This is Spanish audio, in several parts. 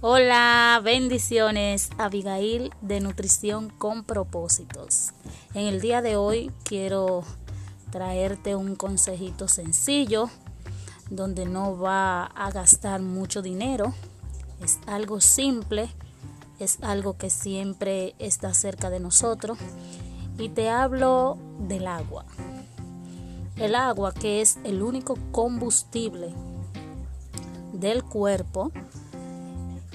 Hola, bendiciones, Abigail de Nutrición con propósitos. En el día de hoy quiero traerte un consejito sencillo donde no va a gastar mucho dinero. Es algo simple, es algo que siempre está cerca de nosotros. Y te hablo del agua. El agua que es el único combustible del cuerpo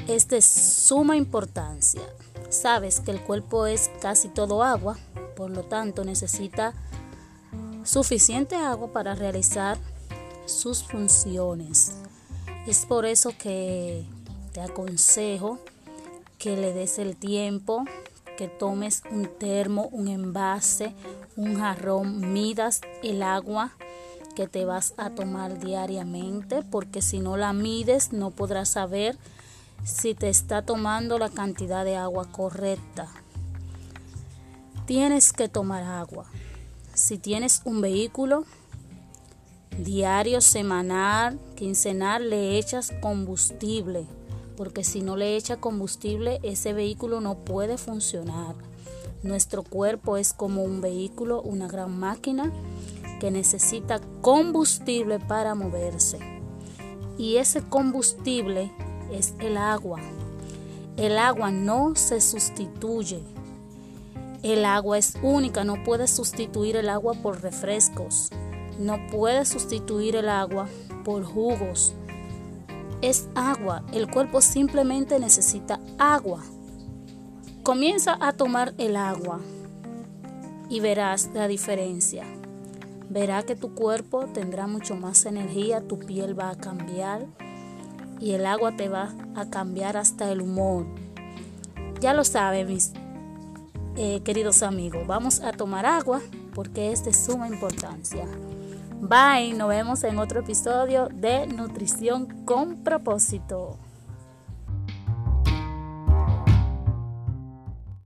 es de suma importancia. Sabes que el cuerpo es casi todo agua, por lo tanto necesita suficiente agua para realizar sus funciones. Es por eso que te aconsejo que le des el tiempo, que tomes un termo, un envase, un jarrón, midas el agua que te vas a tomar diariamente, porque si no la mides no podrás saber si te está tomando la cantidad de agua correcta. Tienes que tomar agua. Si tienes un vehículo, diario, semanal, quincenal, le echas combustible. Porque si no le echa combustible, ese vehículo no puede funcionar. Nuestro cuerpo es como un vehículo, una gran máquina que necesita combustible para moverse. Y ese combustible es el agua. El agua no se sustituye. El agua es única, no puede sustituir el agua por refrescos. No puede sustituir el agua por jugos. Es agua. El cuerpo simplemente necesita agua. Comienza a tomar el agua y verás la diferencia. Verá que tu cuerpo tendrá mucho más energía, tu piel va a cambiar, y el agua te va a cambiar hasta el humor. Ya lo saben, mis eh, queridos amigos. Vamos a tomar agua porque es de suma importancia. Bye, nos vemos en otro episodio de Nutrición con propósito.